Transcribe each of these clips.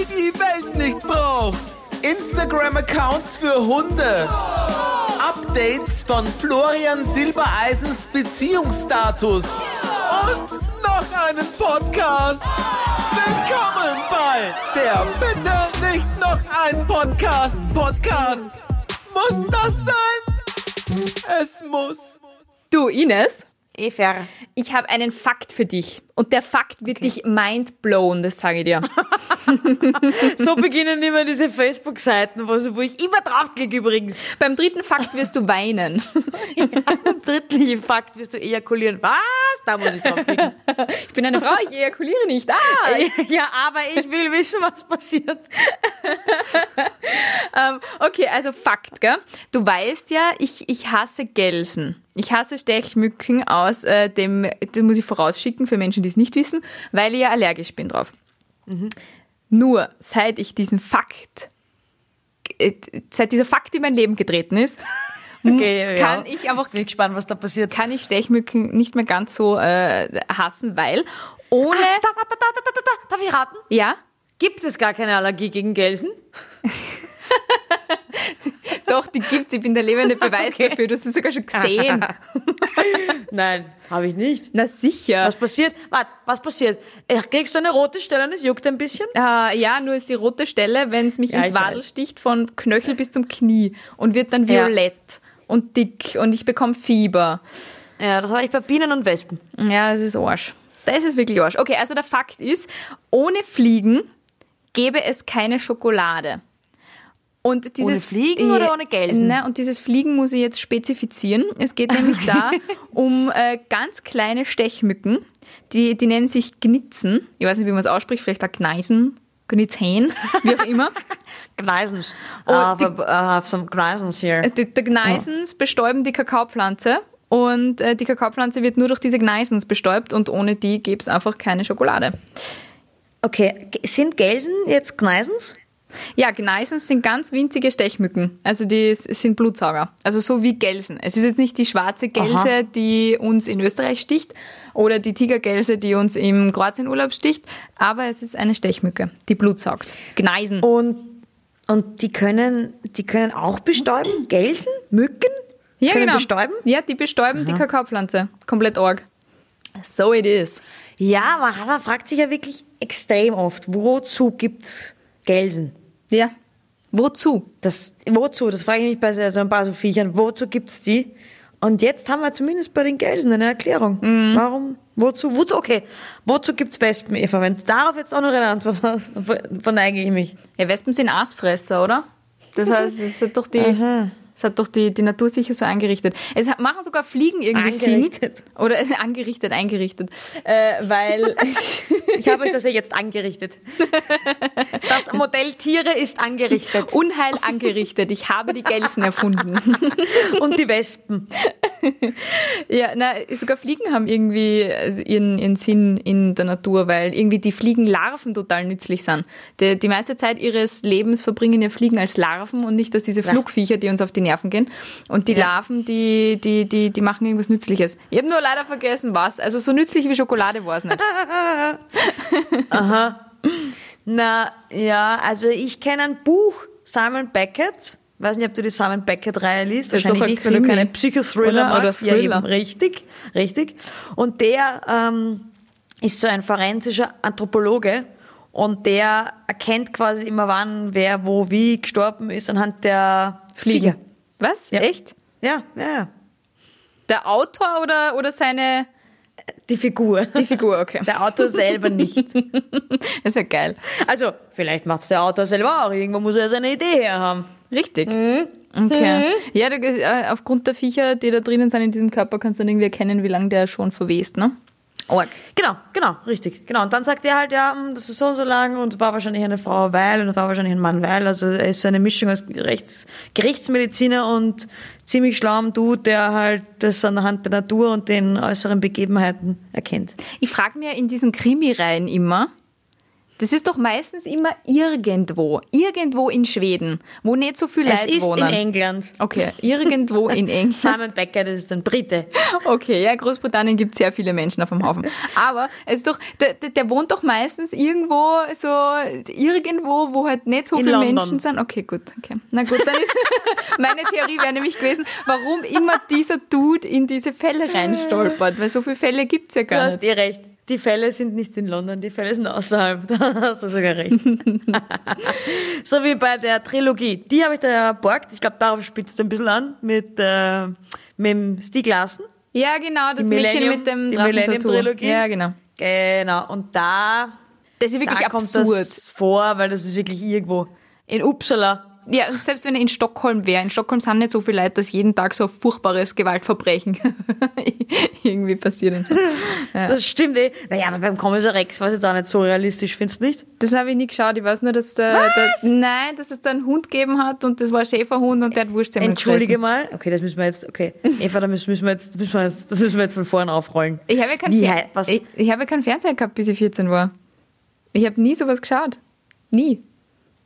die die Welt nicht braucht. Instagram-Accounts für Hunde. Updates von Florian Silbereisens Beziehungsstatus. Und noch einen Podcast. Willkommen bei der Bitte nicht noch ein Podcast. Podcast. Muss das sein? Es muss. Du, Ines, Efer. ich habe einen Fakt für dich. Und der Fakt wird dich mindblown, das sage ich dir. So beginnen immer diese Facebook-Seiten, wo, wo ich immer draufklicke übrigens. Beim dritten Fakt wirst du weinen. Am dritten Fakt wirst du ejakulieren. Was? Da muss ich draufklicken. Ich bin eine Frau, ich ejakuliere nicht. Ah! ja, aber ich will wissen, was passiert. Ähm, okay, also Fakt, gell? Du weißt ja, ich, ich hasse Gelsen. Ich hasse Stechmücken aus äh, dem, das muss ich vorausschicken für Menschen, die es nicht wissen, weil ich ja allergisch bin drauf. Nur seit ich diesen Fakt, äh, seit dieser Fakt in mein Leben getreten ist, Okay, kann ja. ich einfach Bin gespannt, was da passiert. kann ich Stechmücken nicht mehr ganz so äh, hassen, weil ohne Ah, da, da, da, da, da, da, darf ich raten? ja Gibt es gar keine Allergie gegen Gelsen? doch die gibt's. Ich bin der lebende Beweis Okay. dafür. Du hast es sogar schon gesehen. Nein, habe ich nicht. Na sicher. Was passiert? Warte, was passiert? Äh, Kriegst du eine rote Stelle und es juckt ein bisschen? Äh, ja, nur ist die rote Stelle, wenn es mich Ja, ins Wadel weiß. sticht, von Knöchel bis zum Knie und wird dann Ja. violett und dick und ich bekomme Fieber. Ja, das habe ich bei Bienen und Wespen. Ja, es ist Arsch. Da ist es wirklich Arsch. Okay, also der Fakt ist, ohne Fliegen gäbe es keine Schokolade. Und dieses Fliegen oder ohne Gelsen? Ne, und dieses Fliegen muss ich jetzt spezifizieren. Es geht nämlich da um äh, ganz kleine Stechmücken, die, die nennen sich Gnitzen. Ich weiß nicht, wie man es ausspricht, vielleicht auch Gneisen, Gnitzhähn, wie auch immer. Gneisens. Oh, I have, die- a, I have some Gneisens here. Die, die Gneisens bestäuben die Kakaopflanze und äh, die Kakaopflanze wird nur durch diese Gneisens bestäubt und ohne die gäbe es einfach keine Schokolade. Okay, sind Gelsen jetzt Gneisens? Ja, Gneisens sind ganz winzige Stechmücken. Also die sind Blutsauger. Also so wie Gelsen. Es ist jetzt nicht die schwarze Gelse, Aha. die uns in Österreich sticht oder die Tigergelse, die uns im Kroatienurlaub sticht, aber es ist eine Stechmücke, die Blut saugt. Gneisen. Und, und die können, die können auch bestäuben? Gelsen? Mücken? ja, können genau. bestäuben? Ja, die bestäuben die Kakaopflanze. Komplett arg. So it is. Ja, man, man fragt sich ja wirklich extrem oft, wozu gibt's Gelsen? Ja. Wozu? Das, wozu? Das frage ich mich bei so ein paar so Viechern. Wozu gibt's die? Und jetzt haben wir zumindest bei den Gelsen eine Erklärung. Mhm. Warum? Wozu? Wozu? Okay. Wozu gibt's Wespen, Eva? Wenn du darauf jetzt auch noch eine Antwort hast, verneige ich mich. Ja, Wespen sind Aasfresser, oder? Das heißt, das hat doch die, das hat doch die, die Natur sicher so eingerichtet. Es hat- machen sogar Fliegen irgendwie Angerichtet. Sinn. Oder ist angerichtet, eingerichtet. Äh, weil, Ich habe euch das ja jetzt angerichtet. Das Modell Tiere ist angerichtet. Unheil angerichtet. Ich habe die Gelsen erfunden. Und die Wespen. Ja, na, sogar Fliegen haben irgendwie äh, ihren, ihren Sinn in der Natur, weil irgendwie die Fliegenlarven total nützlich sind. Die, die meiste Zeit ihres Lebens verbringen ja Fliegen als Larven und nicht als diese Flugviecher, die uns auf die Nerven gehen. Und die Ja. Larven, die, die, die, die machen irgendwas Nützliches. Ich habe nur leider vergessen, was. Also so nützlich wie Schokolade war es nicht. Na, ja, also ich kenne ein Buch, Simon Beckett. Weiß nicht, ob du die Simon Beckett-Reihe liest. Das Wahrscheinlich ein nicht, wenn du Krimi. keine Psychothriller Oder- oder magst. Ja, Thriller. eben, richtig, richtig. Und der ähm, ist so ein forensischer Anthropologe und der erkennt quasi immer, wann, wer, wo, wie gestorben ist anhand der Fliege. Was? Ja. Echt? Ja, ja, ja. Der Autor oder, oder seine... Die Figur. Die Figur, okay. Der Autor selber nicht. Das wäre geil. Also, vielleicht macht der Autor selber auch. Irgendwo muss er ja seine Idee her haben. Richtig. Okay. Ja, du, äh, aufgrund der Viecher, die da drinnen sind in diesem Körper, kannst du dann irgendwie erkennen, wie lange der schon verwest, ne? Org. Genau, genau, richtig. Genau. Und dann sagt er halt, ja, hm, das ist so und so lang und es war wahrscheinlich eine Frau, weil und es war wahrscheinlich ein Mann, weil. Also er ist so eine Mischung aus Rechts, Gerichtsmediziner und ziemlich schlauem Dude, der halt das anhand der Natur und den äußeren Begebenheiten erkennt. Ich frage mir in diesen Krimireihen immer, Das ist doch meistens immer irgendwo. Irgendwo in Schweden, wo nicht so viele Es Leute ist wohnen. in England. Okay, irgendwo in England. Simon Becker, das ist ein Brite. Okay, ja, Großbritannien gibt es sehr viele Menschen auf dem Haufen. Aber es ist doch, der, der, wohnt doch meistens irgendwo, so, irgendwo, wo halt nicht so In viele London. Menschen sind. Okay, gut, okay. Na gut, dann ist, meine Theorie wäre nämlich gewesen, warum immer dieser Dude in diese Fälle reinstolpert, weil so viele Fälle gibt's ja Du gar hast nicht. eh recht. Die Fälle sind nicht in London, die Fälle sind außerhalb. Da hast du sogar recht. so wie bei der Trilogie. Die habe ich da ja borgt. Ich glaube, darauf spitzt du ein bisschen an mit, äh, mit dem Stieg Larsen. Ja, genau, das Mädchen mit dem die. Millennium-Trilogie. Ja, genau. Genau. Und da, Das ist wirklich da kommt absurd. das vor, weil das ist wirklich irgendwo. In Uppsala. Ja, selbst wenn er in Stockholm wäre, in Stockholm sind nicht so viele Leute, dass jeden Tag so ein furchtbares Gewaltverbrechen irgendwie passiert und so. Das stimmt eh. Naja, aber beim Kommissar Rex war es jetzt auch nicht so realistisch, findest du nicht? Das habe ich nie geschaut. Ich weiß nur, dass der, der nein, dass es da einen Hund gegeben hat und das war ein Schäferhund und der hat Wurstsemmel Entschuldige gefressen. mal. Okay, das müssen wir jetzt, okay. Eva, da müssen müssen wir jetzt, müssen wir jetzt, das müssen wir jetzt von vorn aufrollen. Ich habe ja keinen Wie was? ich, ich habe ja keinen Fernseher gehabt, bis ich 14 war. Ich habe nie sowas geschaut. Nie.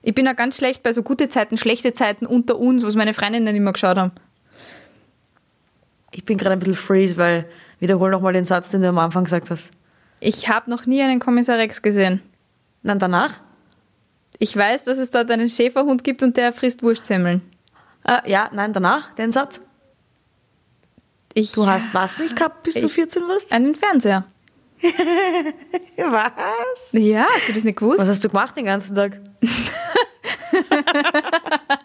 Ich bin auch ganz schlecht bei so gute Zeiten, schlechte Zeiten unter uns, was meine Freundinnen immer geschaut haben. Ich bin gerade ein bisschen freeze, weil wiederhol noch mal den Satz, den du am Anfang gesagt hast. Ich habe noch nie einen Kommissar Rex gesehen. Dann danach? Ich weiß, dass es dort einen Schäferhund gibt und der frisst Wurstsemmeln. Äh, ja, nein, danach, den Satz. Ich Du hast was nicht gehabt, bis du Ich- 14 warst? einen Fernseher. Was? Ja, hast du das nicht gewusst? Was hast du gemacht den ganzen Tag?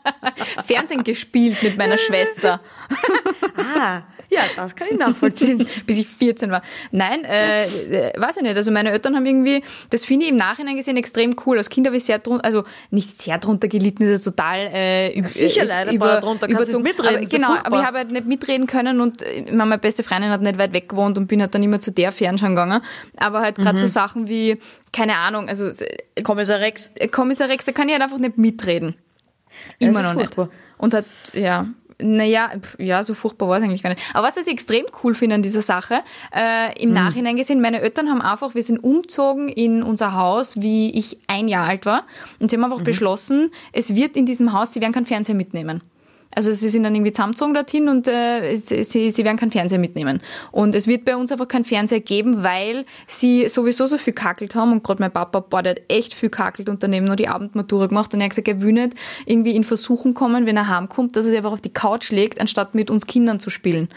Fernsehen gespielt mit meiner Schwester, Ah, ja, das kann ich nachvollziehen. bis ich 14 war. Nein, äh, äh, weiß ich nicht. Also meine Eltern haben irgendwie, das finde ich im Nachhinein gesehen extrem cool. Als Kind habe ich sehr drunter, also nicht sehr drunter gelitten, ist ja total äh, üb- sicher leider, aber drunter kannst du überzogen. nicht mitreden, Aber, genau, furchtbar. aber ich habe halt nicht mitreden können und äh, meine beste Freundin hat nicht weit weg gewohnt und bin halt dann immer zu der Fernschauen gegangen. Aber halt gerade so Mhm. Sachen wie, keine Ahnung, also äh, Kommissar Rex. Kommissar Rex, da kann ich halt einfach nicht mitreden. Immer noch ist nicht. furchtbar. Und hat, ja, naja, ja, so furchtbar war es eigentlich gar nicht. Aber was ich extrem cool finde an dieser Sache, äh, Mhm. im Nachhinein gesehen, meine Eltern haben einfach, wir sind umgezogen in unser Haus, wie ich ein Jahr alt war. Und sie haben Mhm. einfach beschlossen, es wird in diesem Haus, sie werden keinen Fernseher mitnehmen. Also sie sind dann irgendwie zusammengezogen dorthin und äh, sie, sie werden keinen Fernseher mitnehmen. Und es wird bei uns einfach keinen Fernseher geben, weil sie sowieso so viel kackelt haben. Und gerade mein Papa, boah, der hat echt viel kackelt und daneben nur die Abendmatura gemacht. Und er hat gesagt, er will nicht irgendwie in Versuchen kommen, wenn er heimkommt, dass er sich einfach auf die Couch legt, anstatt mit uns Kindern zu spielen.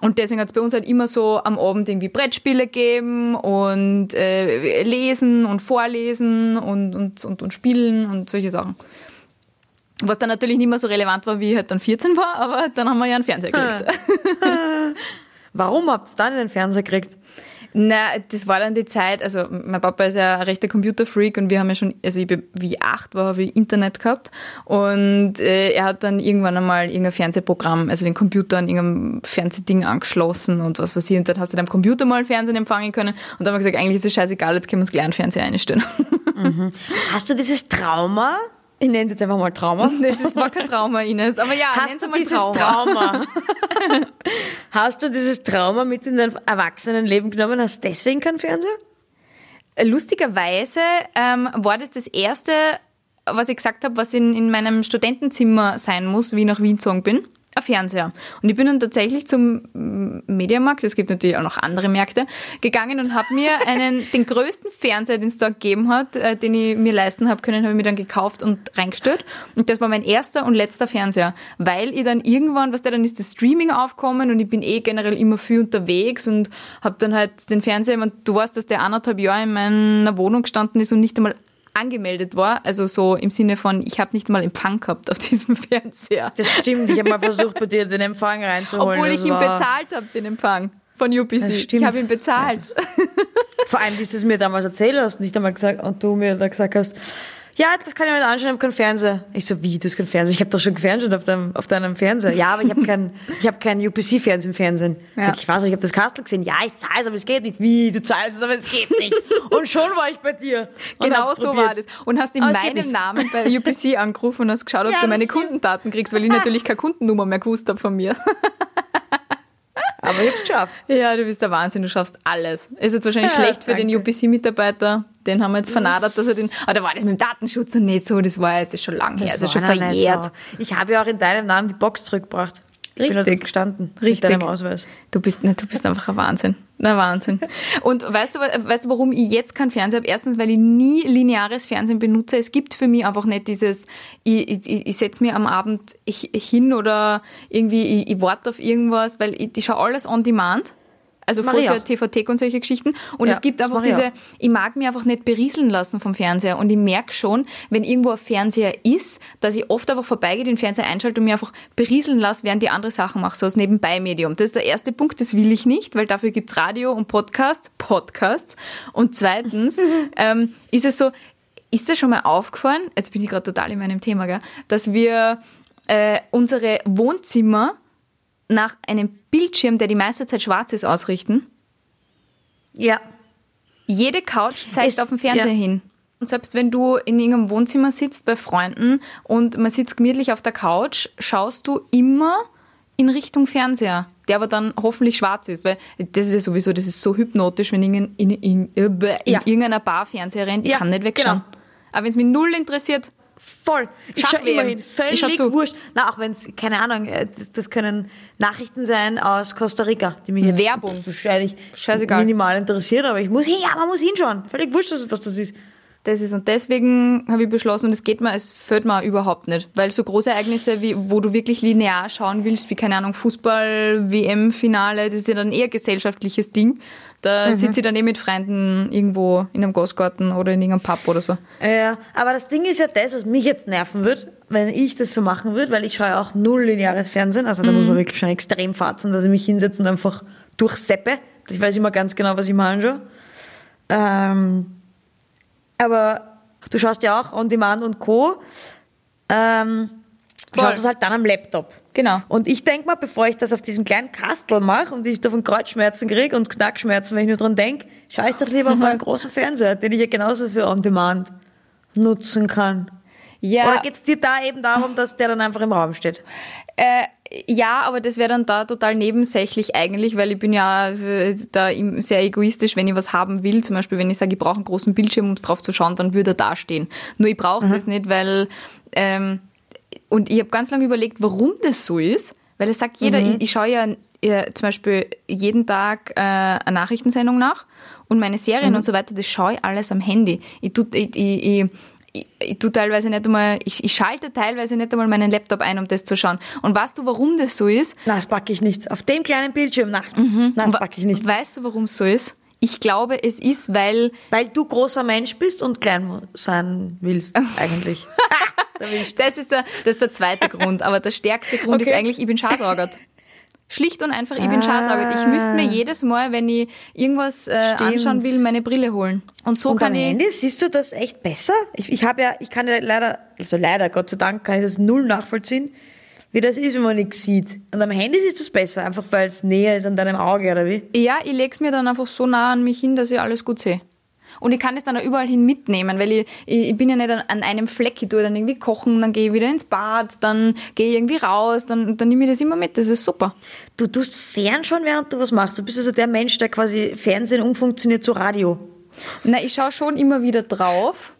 Und deswegen hat es bei uns halt immer so am Abend irgendwie Brettspiele gegeben und äh, lesen und vorlesen und, und, und, und spielen und solche Sachen. Was dann natürlich nicht mehr so relevant war, wie ich halt dann 14 war, aber dann haben wir ja einen Fernseher gekriegt. Warum habt ihr dann einen Fernseher gekriegt? Na, das war dann die Zeit, also mein Papa ist ja ein rechter Computerfreak und wir haben ja schon, also ich, bin- wie acht war, habe ich Internet gehabt und äh, er hat dann irgendwann einmal irgendein Fernsehprogramm, also den Computer an irgendeinem Fernsehding angeschlossen und was ich und dann hast du am Computer mal Fernsehen empfangen können und dann haben wir gesagt, eigentlich ist es scheißegal, jetzt können wir uns gleich einen Fernseher einstellen. Hast du dieses Trauma? Ich nenne es jetzt einfach mal Trauma. Das ist war kein Trauma, Ines, aber ja, Hast du dieses Trauma? hast du dieses Trauma mit in dein Erwachsenenleben genommen? Hast deswegen keinen Fernseher? Lustigerweise ähm, war das das erste, was ich gesagt habe, was in, in meinem Studentenzimmer sein muss, wie ich nach Wien gezogen bin. Ein Fernseher. Und ich bin dann tatsächlich zum Mediamarkt, es gibt natürlich auch noch andere Märkte, gegangen und habe mir einen, den größten Fernseher, den es da gegeben hat, äh, den ich mir leisten habe können, habe ich mir dann gekauft und reingestellt. Und das war mein erster und letzter Fernseher. Weil ich dann irgendwann, was der dann ist, das Streaming aufkommen und ich bin eh generell immer viel unterwegs und habe dann halt den Fernseher, ich mein, du weißt, dass der anderthalb Jahre in meiner Wohnung gestanden ist und nicht einmal angemeldet war. Also so im Sinne von, ich habe nicht mal Empfang gehabt auf diesem Fernseher. Das stimmt, ich habe mal versucht, bei dir den Empfang reinzuholen. Obwohl ich ihn bezahlt habe, den Empfang von UPC. Das Ich habe ihn bezahlt. Vor allem, wie du es mir damals erzählt hast, nicht einmal gesagt, und du mir da gesagt hast, ja, das kann ich mir nicht anschauen, ich habe keinen Fernseher. Ich so, wie, du hast keinen Fernseher? Ich habe doch schon gefernseht auf deinem, auf deinem Fernseher. Ja, aber ich habe keinen, ich habe keinen UPC-Fernseher im Fernsehen. Ich, Ja. sag, ich weiß nicht, ich habe das Kastel gesehen. Ja, ich zahle es, aber es geht nicht. Wie, du zahlst es, aber es geht nicht. Und schon war ich bei dir. Genau so probiert. war das. Und hast in Aber meinem. Namen bei UPC angerufen und hast geschaut, ob Ja, du meine. Kundendaten kriegst, weil ich natürlich keine Kundennummer mehr gewusst habe von mir. Aber ich hab's geschafft. Ja, du bist der Wahnsinn, du schaffst alles. Ist jetzt wahrscheinlich Ja, schlecht für den. UPC-Mitarbeiter, Den haben wir jetzt vernadert, dass er den. Aber da war das mit dem Datenschutz und nicht so, das war es ist schon lang her, also schon verjährt. So. Ich habe ja auch in deinem Namen die Box zurückgebracht. Ich bin ja Richtig. dort gestanden. Richtig. Mit deinem Ausweis. Du bist, ne, du bist einfach ein Wahnsinn. Na Wahnsinn. Und weißt du, weißt du, warum ich jetzt keinen Fernseher habe? Erstens, weil ich nie lineares Fernsehen benutze. Es gibt für mich einfach nicht dieses, ich, ich, ich setze mir am Abend hi- hin oder irgendwie, ich, ich warte auf irgendwas, weil ich, ich schaue alles on demand. Also voll für. TVT und solche Geschichten. Und Ja, es gibt das einfach diese, ich mag mich einfach nicht berieseln lassen vom Fernseher. Und ich merke schon, wenn irgendwo ein Fernseher ist, dass ich oft einfach vorbeigehe, den Fernseher einschalte und mir einfach berieseln lasse, während die andere Sachen mache, so als Nebenbei-Medium. Das ist der erste Punkt, das will ich nicht, weil dafür gibt's Radio und Podcast, Podcasts. Und zweitens ähm, ist es so, ist dir schon mal aufgefallen, jetzt bin ich gerade total in meinem Thema, gell, dass wir äh, unsere Wohnzimmer nach einem Bildschirm, der die meiste Zeit schwarz ist, ausrichten? Ja. Jede Couch zeigt Es- auf den Fernseher ja. hin. Und selbst wenn du in irgendeinem Wohnzimmer sitzt bei Freunden und man sitzt gemütlich auf der Couch, schaust du immer in Richtung Fernseher, der aber dann hoffentlich schwarz ist, weil das ist ja sowieso, das ist so hypnotisch, wenn in, in, in, in, in Ja. irgendeiner Bar Fernseher rennt, ich Ja, kann nicht wegschauen. genau. Aber wenn es mich null interessiert, Voll. Ich schaue Schach-WM. immer hin. Ich schau Völlig zu. wurscht. Na, auch wenn es, keine Ahnung, äh, das, das können Nachrichten sein aus Costa Rica, die mich jetzt Werbung. wahrscheinlich Scheißegal. minimal interessieren, aber ich muss hin, ja, man muss hinschauen. Völlig wurscht, was das ist. Das ist und deswegen habe ich beschlossen, und es geht mir, es fällt mir überhaupt nicht, weil so große Ereignisse, wie, wo du wirklich linear schauen willst, wie keine Ahnung Fußball, WM-Finale, das ist ja dann eher gesellschaftliches Ding. Da sitze ich dann eh mit Freunden irgendwo in einem Gastgarten oder in irgendeinem Pub oder so. Ja, aber das Ding ist ja das, was mich jetzt nerven wird, wenn ich das so machen würde, weil ich schaue ja auch null lineares Fernsehen, also da muss man wirklich schon extrem fatzen, dass ich mich hinsetze und einfach durchseppe. Ich weiß immer ganz genau, was ich mir anschaue. Ähm, aber du schaust ja auch On Demand und Co. Ähm, du schaust es halt dann am Laptop. Genau. Und ich denk mal, bevor ich das auf diesem kleinen Kastel mache und ich davon Kreuzschmerzen kriege und Knackschmerzen, wenn ich nur dran denk, schaue ich doch lieber auf einen großen Fernseher, den ich ja genauso für On Demand nutzen kann. Ja, Oder geht's dir da eben darum, dass der dann einfach im Raum steht? Äh, ja, aber das wäre dann da total nebensächlich eigentlich, weil ich bin ja äh, da sehr egoistisch, wenn ich was haben will. Zum Beispiel, wenn ich sage, ich brauche einen großen Bildschirm, um es drauf zu schauen, dann würde er da stehen. Nur ich brauche das nicht, weil ähm, und ich habe ganz lange überlegt, warum das so ist, weil es sagt jeder, ich, ich schaue ja äh, zum Beispiel jeden Tag äh, eine Nachrichtensendung nach und meine Serien und so weiter, das schaue ich alles am Handy. Ich tu, ich, ich, ich, ich, ich tu teilweise nicht einmal, ich, ich schalte teilweise nicht einmal meinen Laptop ein, um das zu schauen. Und weißt du, warum das so ist? Na, das packe ich nicht. Auf dem kleinen Bildschirm, na, na das Wa- packe ich nicht. Weißt du, warum es so ist? Ich glaube, es ist, weil Weil du großer Mensch bist und klein sein willst, eigentlich. Das ist der, das ist der zweite Grund. Aber der stärkste Grund ist Okay. eigentlich, ich bin Schasaugert. Schlicht und einfach, ich bin Ah. Schasaugert. Ich müsste mir jedes Mal, wenn ich irgendwas äh, anschauen will, meine Brille holen. Und so und kann am ich. Handy siehst du das echt besser? Ich, ich habe ja, ich kann ja leider, also leider, Gott sei Dank, kann ich das null nachvollziehen, wie das ist, wenn man nichts sieht. Und am Handy ist es besser, einfach weil es näher ist an deinem Auge, oder wie? Ja, ich leg's mir dann einfach so nah an mich hin, dass ich alles gut sehe. Und ich kann es dann auch überall hin mitnehmen, weil ich, ich, bin ja nicht an, einem Fleck. Ich tue dann irgendwie kochen, dann gehe ich wieder ins Bad, dann gehe ich irgendwie raus, dann, dann nehme ich das immer mit. Das ist super. Du tust fernschauen, während du was machst. Du bist also der Mensch, der quasi Fernsehen umfunktioniert zu Radio. Na, ich schaue schon immer wieder drauf,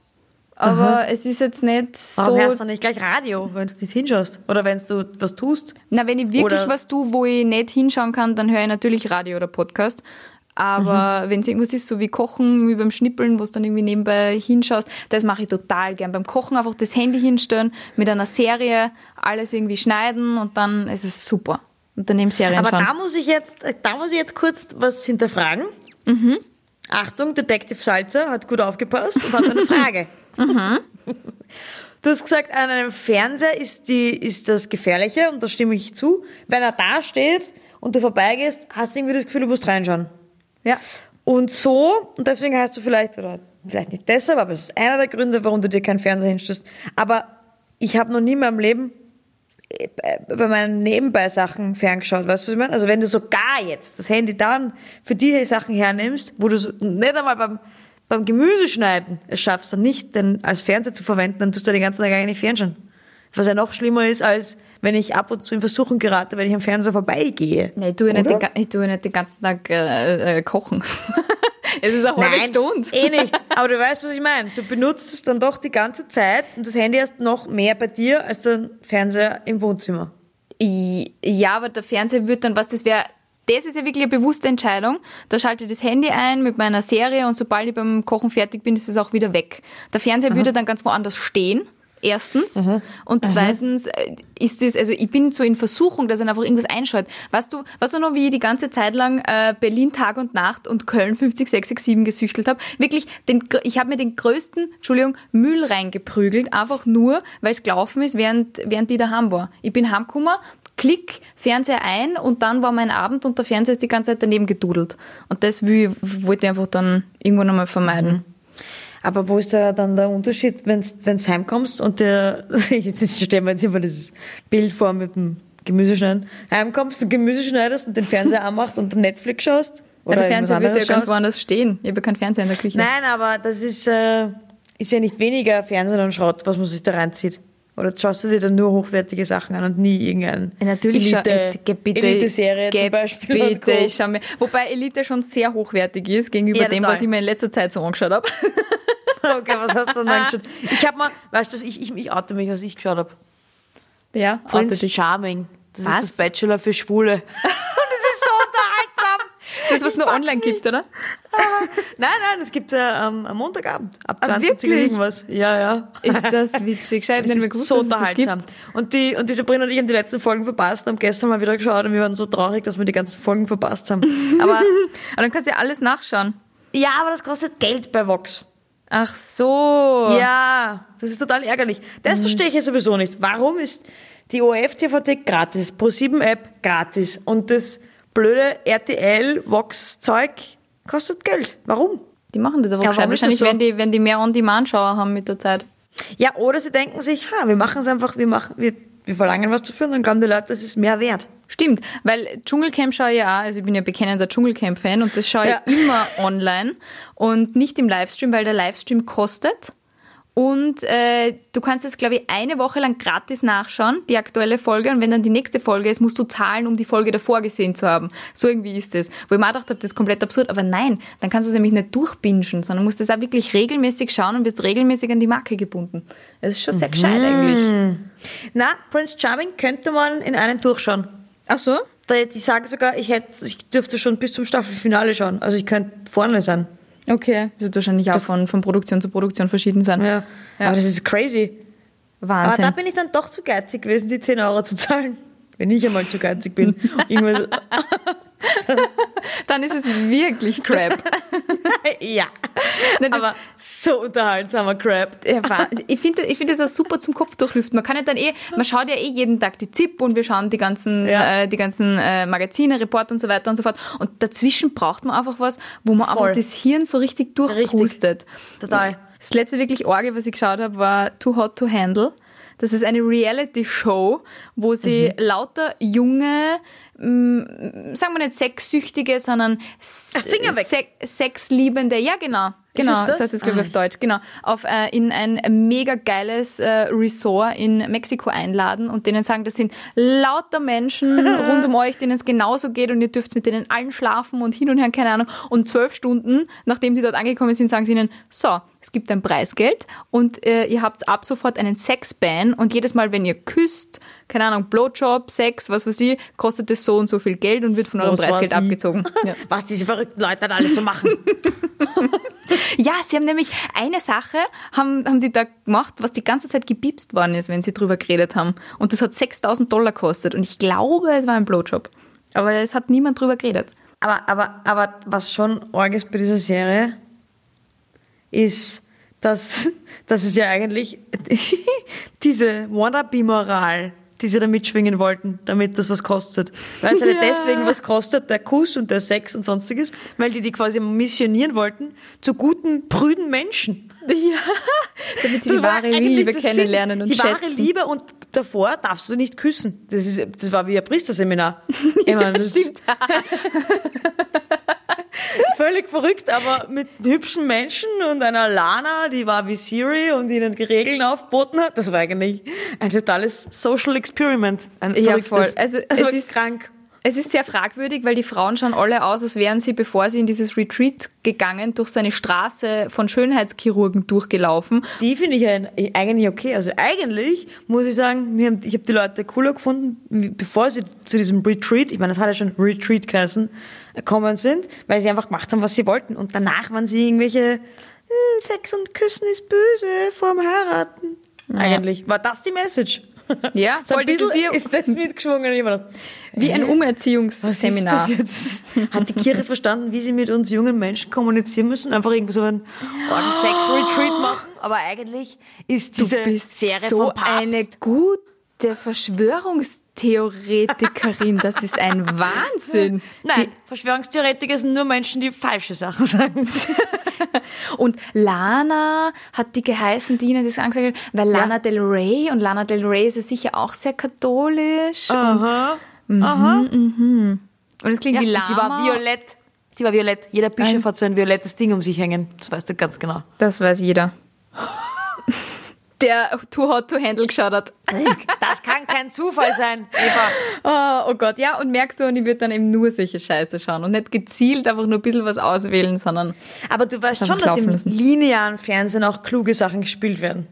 aber es ist jetzt nicht Warum so. hörst du dann nicht gleich Radio, wenn du nicht hinschaust? Oder wenn du was tust? Na, wenn ich wirklich Oder- was tue, wo ich nicht hinschauen kann, dann höre ich natürlich Radio oder Podcast. Aber wenn es irgendwas ist, so wie Kochen, irgendwie beim Schnippeln, wo du dann irgendwie nebenbei hinschaust, das mache ich total gern. Beim Kochen einfach das Handy hinstellen, mit einer Serie alles irgendwie schneiden und dann ist es super. Und daneben Serien Aber schauen. da muss ich jetzt, da muss ich jetzt kurz was hinterfragen. Achtung, Detective Salzer hat gut aufgepasst und hat eine Frage. Du hast gesagt, an einem Fernseher ist, die, ist das Gefährliche und da stimme ich zu. Wenn er da steht und du vorbeigehst, hast du irgendwie das Gefühl, du musst reinschauen. Ja. Und so, und deswegen hast du vielleicht, oder vielleicht nicht deshalb, aber es ist einer der Gründe, warum du dir keinen Fernseher hinstellst. Aber ich habe noch nie in meinem Leben äh, bei meinen Nebenbei-Sachen ferngeschaut, weißt du, was ich meine? Also wenn du sogar jetzt das Handy dann für die Sachen hernimmst, wo du so, nicht einmal beim, beim Gemüseschneiden es schaffst, dann nicht den als Fernseher zu verwenden, dann tust du den ganzen Tag eigentlich fernschauen. Was ja noch schlimmer ist, als wenn ich ab und zu in Versuchung gerate, wenn ich am Fernseher vorbeigehe. Nee, ich tue ja nicht, den, ich tue nicht den ganzen Tag äh, äh, kochen. Es ist eine halbe Nein, Stunde. eh nicht. Aber du weißt, was ich meine. Du benutzt es dann doch die ganze Zeit und das Handy hast noch mehr bei dir als der Fernseher im Wohnzimmer. Ja, aber der Fernseher wird dann, was das wäre, das ist ja wirklich eine bewusste Entscheidung. Da schalte ich das Handy ein mit meiner Serie und sobald ich beim Kochen fertig bin, ist es auch wieder weg. Der Fernseher würde dann ganz woanders stehen. Erstens. Und zweitens äh, ist es, also ich bin so in Versuchung, dass er einfach irgendwas einschaut. Weißt du, weißt du noch, wie ich die ganze Zeit lang äh, Berlin Tag und Nacht und Köln 50667 gesüchtelt habe? Wirklich, den, ich habe mir den größten, Entschuldigung, Müll reingeprügelt, einfach nur, weil es gelaufen ist, während, während die daheim war. Ich bin heimgekommen, klick, Fernseher ein und dann war mein Abend und der Fernseher ist die ganze Zeit daneben gedudelt. Und das will, wollte ich einfach dann irgendwann einmal vermeiden. Aber wo ist da dann der Unterschied, wenn du heimkommst und der, jetzt stellen wir jetzt immer dieses Bild vor mit dem Gemüseschneiden, heimkommst und Gemüse schneidest und den Fernseher anmachst und Netflix schaust? Ja, der Fernseher wird ja anderes ganz schaust? woanders stehen. Ich habe keinen Fernseher in der Küche. Nein, aber das ist, äh, ist ja nicht weniger Fernsehen und Schrott, was man sich da reinzieht. Oder schaust du dir dann nur hochwertige Sachen an und nie irgendein Ja, Natürlich Elite, schon. Äh, bitte, Elite-Serie zum Beispiel. Bitte, ich schau mir. Wobei Elite schon sehr hochwertig ist gegenüber Ja, dem, was ich mir in letzter Zeit so angeschaut habe. Okay, was hast du denn dann geschaut? Ich hab mal, weißt du, ich, ich, ich oute mich, was ich geschaut habe. Ja, Prince. Charming. Das Was? ist das Bachelor für Schwule. Und das ist so unterhaltsam. Das, was Ich nur online nicht. gibt, oder? Nein, nein, das gibt's ja ähm, am Montagabend. Ab Ah, 20 Uhr irgendwas. Ja, ja. Ist das witzig? Nicht mehr ist gewusst, so es unterhaltsam. gibt. Und, die, und die Sabrina und ich haben die letzten Folgen verpasst, haben gestern mal wieder geschaut und wir waren so traurig, dass wir die ganzen Folgen verpasst haben. Aber Aber dann kannst du ja alles nachschauen. ja, aber das kostet Geld bei Vox. Ach so. Ja, das ist total ärgerlich. Das verstehe ich ja sowieso nicht. Warum ist die ORF-TVT gratis, Pro7-App gratis und das blöde RTL-Vox-Zeug kostet Geld? Warum? Die machen das aber Ja, gescheit. Wahrscheinlich so? werden, die, werden die mehr On-Demand-Schauer haben mit der Zeit. Ja, oder sie denken sich, ha, wir machen es einfach, wir machen, wir, wir verlangen was dafür und dann glauben die Leute, das ist mehr wert. Stimmt, weil Dschungelcamp schaue ich ja auch, also ich bin ja bekennender Dschungelcamp-Fan und das schaue Ja. ich immer online und nicht im Livestream, weil der Livestream kostet. Und äh, du kannst es, glaube ich, eine Woche lang gratis nachschauen, die aktuelle Folge. Und wenn dann die nächste Folge ist, musst du zahlen, um die Folge davor gesehen zu haben. So irgendwie ist es. Wo ich mir auch gedacht habe, das ist komplett absurd. Aber nein, dann kannst du es nämlich nicht durchbingen, sondern musst es auch wirklich regelmäßig schauen und wirst regelmäßig an die Marke gebunden. Das ist schon sehr gescheit eigentlich. Na, Prince Charming könnte man in einen durchschauen. Ach so? Da- Ich sage sogar, ich hätte, ich dürfte schon bis zum Staffelfinale schauen. Also ich könnte vorne sein. Okay. Das wird wahrscheinlich auch von, von Produktion zu Produktion verschieden sein. Ja. Ja. Aber das ist crazy. Aber Wahnsinn. da bin ich dann doch zu geizig gewesen, die 10 Euro zu zahlen. Wenn ich einmal zu geizig bin. Irgendwas, Dann ist es wirklich Crap. ja. Nein, Aber so unterhaltsamer Crap. Ja, ich finde ich finde das auch super zum Kopf durchlüften. Man kann ja dann eh, man schaut ja eh jeden Tag die ZIP und wir schauen die ganzen, Ja. äh, die ganzen äh, Magazine, Reporter und so weiter und so fort. Und dazwischen braucht man einfach was, wo man Voll. einfach das Hirn so richtig durchpustet. Total. Das letzte wirklich Orge, was ich geschaut habe, war Too Hot to Handle. Das ist eine Reality-Show, wo sie Mhm. lauter junge, sagen wir nicht sexsüchtige, sondern. Se sexliebende, ja genau, genau, das? so heißt das glaube ich Ah. auf Deutsch, genau, auf, äh, in ein mega geiles äh, Resort in Mexiko einladen und denen sagen, das sind lauter Menschen rund um euch, denen es genauso geht und ihr dürft mit denen allen schlafen und hin und her, keine Ahnung. Und zwölf Stunden, nachdem die dort angekommen sind, sagen sie ihnen, so, es gibt ein Preisgeld und äh, ihr habt ab sofort einen Sexban und jedes Mal, wenn ihr küsst, keine Ahnung, Blowjob, Sex, was weiß ich, kostet es so und so viel Geld und wird von eurem Was Preisgeld abgezogen. Ja. Was diese verrückten Leute dann alles so machen. Ja, sie haben nämlich eine Sache, haben, haben die da gemacht, was die ganze Zeit gepiepst worden ist, wenn sie drüber geredet haben. Und das hat 6000 Dollar gekostet. Und ich glaube, es war ein Blowjob. Aber es hat niemand drüber geredet. Aber, aber, aber was schon arg ist bei dieser Serie, ist, dass, dass es ja eigentlich diese Wannabe-Moral, die sie da mitschwingen wollten, damit das was kostet. Weil es ja Ja. deswegen was kostet, der Kuss und der Sex und sonstiges, weil die die quasi missionieren wollten zu guten, prüden Menschen. Ja, damit sie die war wahre Liebe das kennenlernen und Die wahre schätzen. Liebe und davor darfst du nicht küssen. Das, ist, das war wie ein Priesterseminar. Ich meine, das Stimmt. Völlig verrückt, aber mit hübschen Menschen und einer Lana, die war wie Siri und ihnen die Regeln aufboten hat. Das war eigentlich ein totales Social Experiment. Ein Ja, voll. Also, das es ist- krank. Es ist sehr fragwürdig, weil die Frauen schauen alle aus, als wären sie, bevor sie in dieses Retreat gegangen, durch so eine Straße von Schönheitschirurgen durchgelaufen. Die finde ich ja eigentlich okay. Also eigentlich muss ich sagen, ich habe die Leute cooler gefunden, bevor sie zu diesem Retreat, ich meine, das hat ja schon Retreat geheißen, gekommen sind, weil sie einfach gemacht haben, was sie wollten. Und danach waren sie irgendwelche, hm, Sex und Küssen ist böse vorm Heiraten. Eigentlich war das die Message. Ja, So voll ein bisschen wie, ist das mitgeschwungen. Ich gedacht, wie ein Umerziehungsseminar. Hat die Kirche verstanden, wie sie mit uns jungen Menschen kommunizieren müssen? Einfach irgendwie so einen Sex-Retreat machen? Aber eigentlich ist diese Serie so vom Papst eine gute Verschwörungstheoretikerin. Das ist ein Wahnsinn. Nein, Verschwörungstheoretiker sind nur Menschen, die falsche Sachen sagen. Und Lana hat die geheißen, die ihnen das angesagt hat, weil Lana Del Rey und Lana Del Rey ist ja sicher auch sehr katholisch. Aha. Und es klingt Ja, wie und Lama. die war violett. Die war violett. Jeder Bischof hat so ein violettes Ding um sich hängen. Das weißt du ganz genau. Das weiß jeder. Der Too Hot to Handle geschaut hat. Das, das kann kein Zufall sein, Eva. Oh, oh Gott, ja, und merkst du, und ich würde dann eben nur solche Scheiße schauen und nicht gezielt einfach nur ein bisschen was auswählen, sondern Aber du weißt schon, dass im lassen. linearen Fernsehen auch kluge Sachen gespielt werden.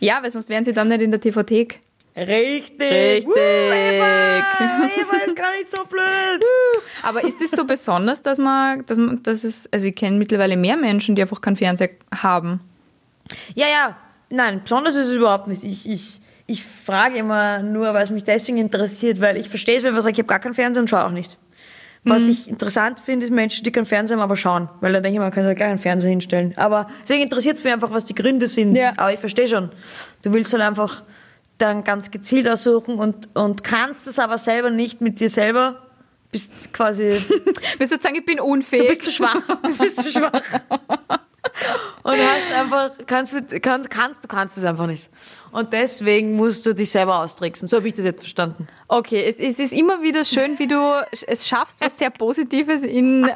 ja, weil sonst wären sie dann nicht in der TV-Thek. Richtig. Richtig. Woo, Eva. Eva ist gar nicht so blöd. Aber ist es so besonders, dass man, dass man, dass es, also ich kenne mittlerweile mehr Menschen, die einfach keinen Fernseher haben. Ja, ja. Nein, besonders ist es überhaupt nicht. Ich, ich, ich frage immer nur, weil es mich deswegen interessiert, weil ich verstehe es, wenn man sagt, ich habe gar keinen Fernseher und schaue auch nicht. Was ich interessant finde, ist Menschen, die keinen Fernseher haben, aber schauen. Weil dann denke ich, man kann ja gleich einen Fernseher hinstellen. Aber deswegen interessiert es mich einfach, was die Gründe sind. Ja. Aber ich verstehe schon. Du willst halt einfach dann ganz gezielt aussuchen und, und kannst es aber selber nicht mit dir selber. Bist quasi Willst du jetzt sagen, ich bin unfähig? Du bist zu schwach. Du bist zu schwach. Und hast einfach, kannst, kannst, kannst, du kannst es einfach nicht. Und deswegen musst du dich selber austricksen. So habe ich das jetzt verstanden. Okay, es, es ist immer wieder schön, wie du es schaffst, was sehr Positives in äh,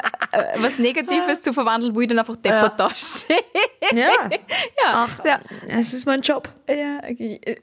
was Negatives zu verwandeln, wo ich dann einfach deppert stehe. Ja. Ja, sehr, Es ist mein Job. ja, okay, äh,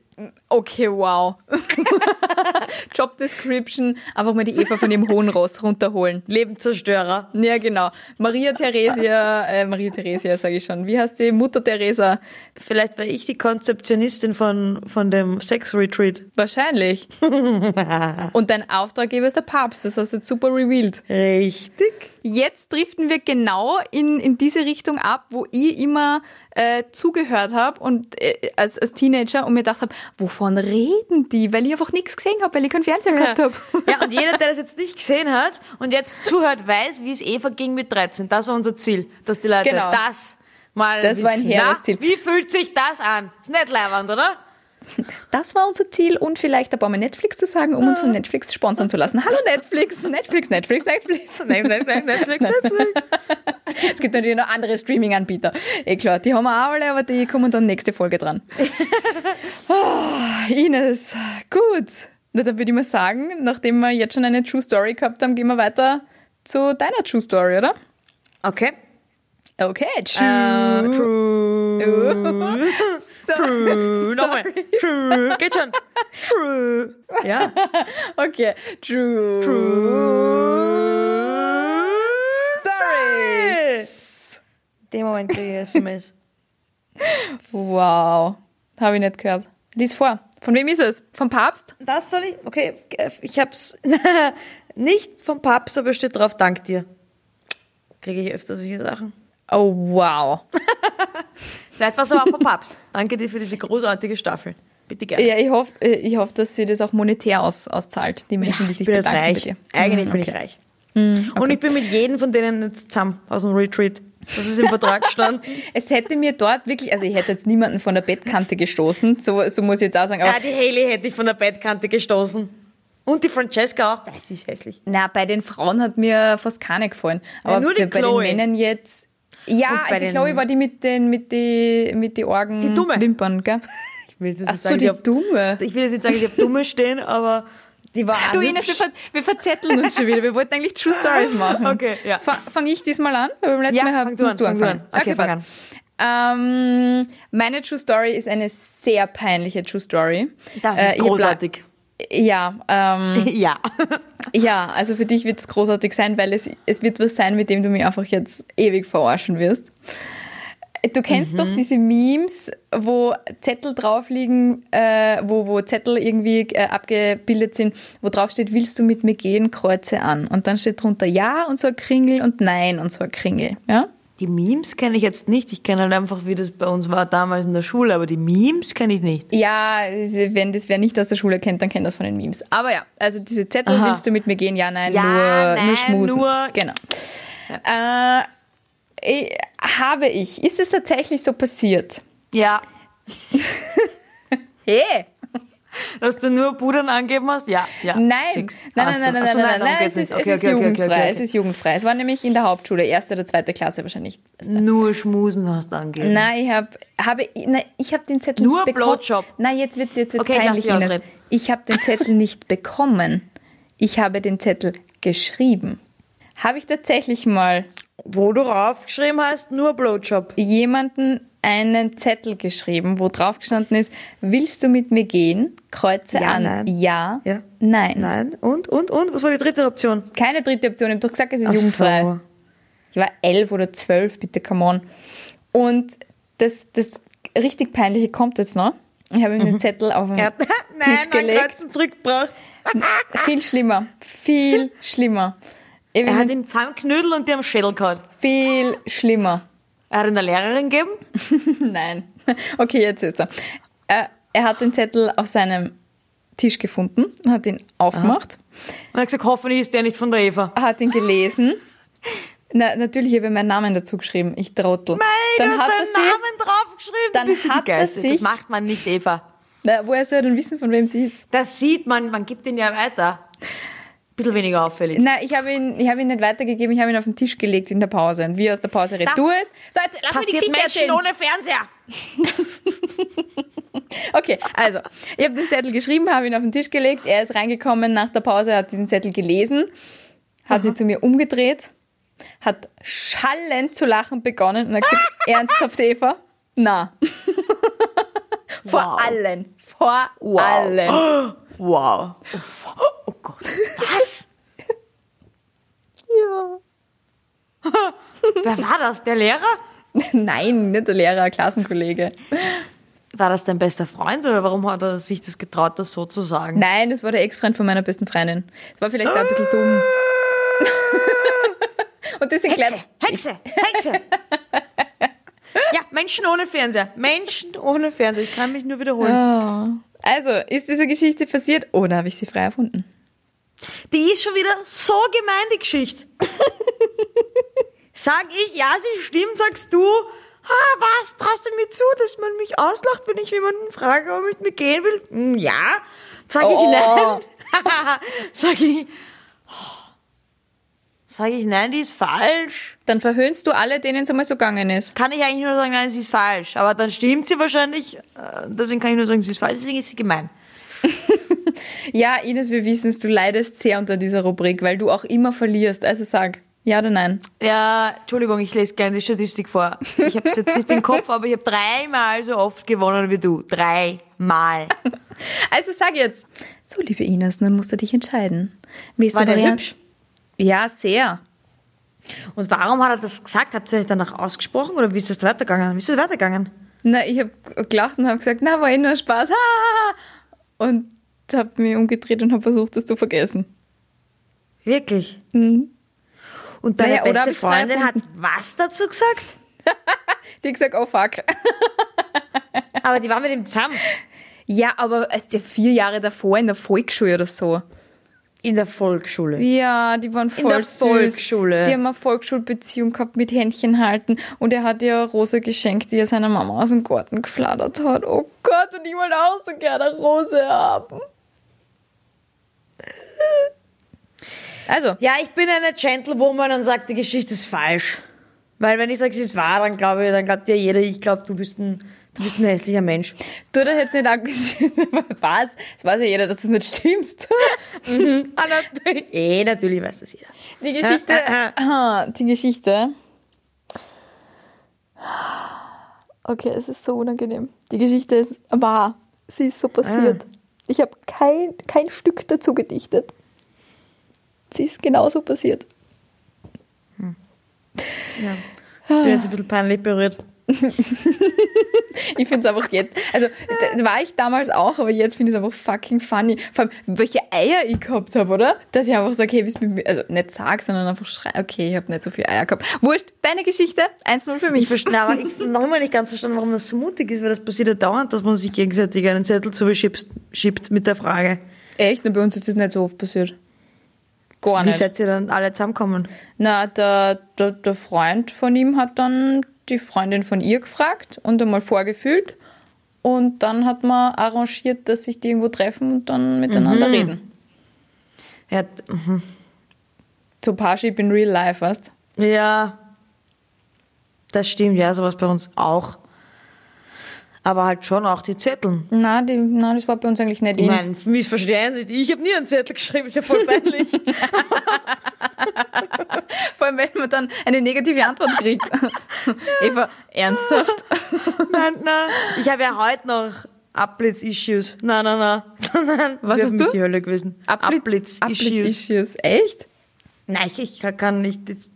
okay, wow. Job Description, einfach mal die Eva von ihrem hohen Ross runterholen. Lebenzerstörer. Ja, genau. Maria Theresia, äh, Maria Theresia sage ich schon. Wie heißt die Mutter Theresa? Vielleicht war ich die Konzeptionistin von, von dem Sex-Retreat. Wahrscheinlich. Und dein Auftraggeber ist der Papst. Das hast du jetzt super revealed. Richtig. Jetzt driften wir genau in, in diese Richtung ab, wo ich immer äh, zugehört habe und äh, als, als Teenager und mir gedacht habe, wovon reden die? Weil ich einfach nichts gesehen habe, weil ich keinen Fernseher gehabt habe. Ja, und jeder, der das jetzt nicht gesehen hat und jetzt zuhört, weiß, wie es Eva ging mit 13. Das war unser Ziel, dass die Leute Genau. das mal Das war ein hehres Na, Ziel. Wie fühlt sich das an? Ist nicht leibend, oder? Das war unser Ziel und vielleicht ein paar Mal Netflix zu sagen, um uns von Netflix sponsern zu lassen. Hallo Netflix, Netflix, Netflix, Netflix. Nein, nein, nein, Netflix, Netflix. Es gibt natürlich noch andere Streaming-Anbieter. Eh klar, die haben wir auch alle, aber die kommen dann nächste Folge dran. Oh, Ines, gut. Na, dann würde ich mal sagen, nachdem wir jetzt schon eine True Story gehabt haben, gehen wir weiter zu deiner True Story, oder? Okay. Okay, True. Äh, true. True. Nochmal. Sorry. True. Geht schon. True. Ja. Okay, True. Stories. Den Moment kriege ich SMS. Wow, habe ich nicht gehört. Lies vor. Von wem ist es? Vom Papst? Das soll ich? Okay, ich hab's nicht vom Papst, aber steht drauf, dank dir. Kriege ich öfter solche Sachen. Oh, wow. Vielleicht war es aber auch vom Papst. Danke dir für diese großartige Staffel. Bitte gerne. Ja, ich hoffe, ich hoffe, dass sie das auch monetär aus, auszahlt, die Menschen, die ich sich bin bedanken reich. dir. Eigentlich Mm, bin okay. ich reich. Und ich bin mit jedem von denen jetzt zusammen aus dem Retreat. Das ist im Vertrag gestanden. Es hätte mir dort wirklich, also ich hätte jetzt niemanden von der Bettkante gestoßen, so, so muss ich jetzt auch sagen, ja, die Haley hätte ich von der Bettkante gestoßen. Und die Francesca auch. Das ist hässlich. na, bei den Frauen hat mir fast keine gefallen. Aber nur die bei Chloe. den Männern jetzt, ja, die Chloe war die mit den, mit die, mit die Orgen Die Dumme. Wimpern, gell? Ich will das Ach so, sagen, die auf, Dumme. Ich will jetzt nicht sagen, sie auf Dumme stehen, aber die war Du Ines, wir, ver wir verzetteln uns schon wieder. Wir wollten eigentlich True Stories machen. Okay, ja. Fange ich diesmal an? Weil beim letzten Ja, Mal hab- fang du musst an, du anfangen. an. Okay, fang passt. Ähm, meine True Story ist eine sehr peinliche True Story. Das Äh, ist hab großartig. Ja, ähm, Ja. ja, also für dich wird es großartig sein, weil es, es wird was sein, mit dem du mich einfach jetzt ewig verarschen wirst. Du kennst doch diese Memes, wo Zettel drauf liegen, äh, wo, wo Zettel irgendwie äh, abgebildet sind, wo drauf steht, willst du mit mir gehen, kreuze an. Und dann steht drunter Ja und so ein Kringel und Nein und so ein Kringel. Ja? Die Memes kenne ich jetzt nicht. Ich kenne halt einfach, wie das bei uns war damals in der Schule, aber die Memes kenne ich nicht. Ja, wenn das wer nicht aus der Schule kennt, dann kennt das von den Memes. Aber ja, also diese Zettel, Aha. willst du mit mir gehen? Ja, nein, Ja, nur, nein, nur schmusen. nur- Genau. Äh, eh, habe ich. Ist es tatsächlich so passiert? Ja. Hey! Dass du nur Pudern angeben hast? Ja, ja. Nein, nein, nein, nein, nein, nein, nein, es ist, nicht. es Okay, ist okay, okay, jugendfrei, okay, okay. es ist jugendfrei. Es war nämlich in der Hauptschule, erste oder zweite Klasse wahrscheinlich. Nur Schmusen hast du angegeben. Nein, ich habe habe nein, ich habe den Zettel Nur nicht bekommen. Blowjob. Nein, jetzt wird's jetzt wird's Okay, ich peinlich. ausreden. Ich habe den Zettel nicht bekommen. Ich habe den Zettel geschrieben. Habe ich tatsächlich mal Wo du raufgeschrieben hast, nur Blowjob. jemanden einen Zettel geschrieben, wo drauf gestanden ist, willst du mit mir gehen? Kreuze Ja, an. nein. Ja, Ja. nein. Nein. Und, und, und? Was war die dritte Option? Keine dritte Option. Ich habe doch gesagt, es ist Ach jugendfrei. so. Ich war elf oder zwölf, bitte, come on. Und das, das richtig Peinliche kommt jetzt noch. Ich habe ihm den Zettel auf den hat, Tisch nein, nein, gelegt. Kreuzen zurückgebracht. Viel schlimmer. Viel schlimmer. Ich Er hat ihn zusammenknüdelt und die am Schädel gehauen. viel schlimmer. Er hat ihn der Lehrerin gegeben. Nein. Okay, jetzt ist er. er. Er hat den Zettel auf seinem Tisch gefunden, hat ihn aufgemacht, Und er hat gesagt, hoffentlich ist der nicht von der Eva. hat ihn gelesen. Na, natürlich habe ich meinen Namen dazu geschrieben. Ich trottel. Nein, dann du hat hast er deinen sie, Namen draufgeschrieben. dann bist hat er sich- Das macht man nicht, Eva. Na, woher soll er denn wissen, von wem sie ist? Das sieht man, man gibt ihn ja weiter. Bisschen weniger auffällig. Nein, ich habe ihn, ich habe ihn nicht weitergegeben, ich habe ihn auf den Tisch gelegt in der Pause. Und wie aus der Pause retour ist. So, jetzt lass mich die Passiert Geschichte Menschen erzählen. ohne Fernseher. Okay, also, ich habe den Zettel geschrieben, habe ihn auf den Tisch gelegt. Er ist reingekommen nach der Pause, hat diesen Zettel gelesen, hat sich zu mir umgedreht, hat schallend zu lachen begonnen und hat gesagt, ernsthaft, Eva? Na. Vor Wow. allen. Vor Wow. allen. Wow. Oh Gott. Was? Ja. Wer war das? Der Lehrer? Nein, nicht der Lehrer, Klassenkollege. War das dein bester Freund oder warum hat er sich das getraut, das so zu sagen? Nein, das war der Ex-Freund von meiner besten Freundin. Das war vielleicht auch ein bisschen dumm. Und das sind Hexe, Hexe, Hexe. ja, Menschen ohne Fernseher. Menschen ohne Fernseher. Ich kann mich nur wiederholen. Also, ist diese Geschichte passiert oder habe ich sie frei erfunden? Die ist schon wieder so gemein, die Geschichte. Sag ich, ja, sie stimmt, sagst du, ah, was, traust du mir zu, dass man mich auslacht, wenn ich jemanden frage, ob er mit mir gehen will? Hm, ja. Sag ich Oh. nein. Sag ich, sag ich nein, die ist falsch. Dann verhöhnst du alle, denen es einmal so gegangen ist. Kann ich eigentlich nur sagen, nein, sie ist falsch. Aber dann stimmt sie wahrscheinlich. äh, Deswegen kann ich nur sagen, sie ist falsch. Deswegen ist sie gemein. Ja, Ines, wir wissen es, du leidest sehr unter dieser Rubrik, weil du auch immer verlierst. Also sag, ja oder nein? Ja, Entschuldigung, ich lese gerne die Statistik vor. Ich habe es jetzt nicht im Kopf, aber ich habe dreimal so oft gewonnen wie du. Dreimal. Also sag jetzt. So, liebe Ines, dann musst du dich entscheiden. Willst War der Varian- hübsch? Ja, sehr. Und warum hat er das gesagt? Habt ihr euch danach ausgesprochen oder wie ist das weitergegangen? Wie ist das weitergegangen? Na, ich habe gelacht und habe gesagt, na, war eh nur Spaß. Ha, ha, ha. Und habe mich umgedreht und habe versucht, das zu vergessen. Wirklich? Mhm. Und deine Naja, beste Freundin hat was dazu gesagt? Die hat gesagt, oh fuck. Aber die war mit ihm zusammen. Ja, aber ist ja vier Jahre davor in der Volksschule oder so. In der Volksschule. Ja, die waren voll der süß. Volksschule. Die haben eine Volksschulbeziehung gehabt mit Händchen halten und er hat ihr eine Rose geschenkt, die er seiner Mama aus dem Garten geflattert hat. Oh Gott, und ich wollte auch so gerne eine Rose haben. Also, Ja, ich bin eine Gentlewoman und sage, die Geschichte ist falsch. Weil wenn ich sage, sie ist wahr, dann glaube ich, dann glaubt ja jeder, ich glaube, du bist ein, du bist ein hässlicher Mensch. du das jetzt nicht angesehen. Was? Das weiß ja jeder, dass das nicht stimmt. Ah, natürlich. Eh, natürlich weiß das jeder. Die Geschichte, äh, äh. ah, die Geschichte. Okay, es ist so unangenehm. Die Geschichte ist wahr. Sie ist so passiert. Ich habe kein, kein Stück dazu gedichtet. Es ist genauso passiert. Ja. Ich bin jetzt ein bisschen peinlich berührt. Ich finde es einfach jetzt, also war ich damals auch, aber jetzt finde ich es einfach fucking funny. Vor allem, welche Eier ich gehabt habe, oder? Dass ich einfach sage, hey, willst du mit mir, also nicht sag, sondern einfach schrei, okay, ich habe nicht so viel Eier gehabt. Wurscht, deine Geschichte, 1-0 für Ich mich. verstehe, aber ich habe noch immer nicht ganz verstanden, warum das so mutig ist, weil das passiert ja dauernd, dass man sich gegenseitig einen Zettel zuschiebt schiebt mit der Frage, Echt, nur bei uns ist das nicht so oft passiert. Gar wie nicht. seid ihr dann alle zusammenkommen? Na, der, der, der Freund von ihm hat dann die Freundin von ihr gefragt und einmal vorgefühlt. Und dann hat man arrangiert, dass sich die irgendwo treffen und dann miteinander reden. Er hat, So Parship in real life, weißt ja, das stimmt, ja, sowas bei uns auch. Aber halt schon auch die Zettel. Na, die, na, das war bei uns eigentlich nicht Ich in. meine, missverstehen Sie, ich habe nie einen Zettel geschrieben, ist ja voll peinlich. Vor allem, wenn man dann eine negative Antwort kriegt. Eva, ernsthaft? nein, nein. Ich habe ja heute noch Abblitz-Issues. Nein, nein, nein. nein. Was haben du? die Hölle gewesen. Abblitz-Issues. Abblitz-Issues. Echt? Nein, ich, ich kann nicht. Das-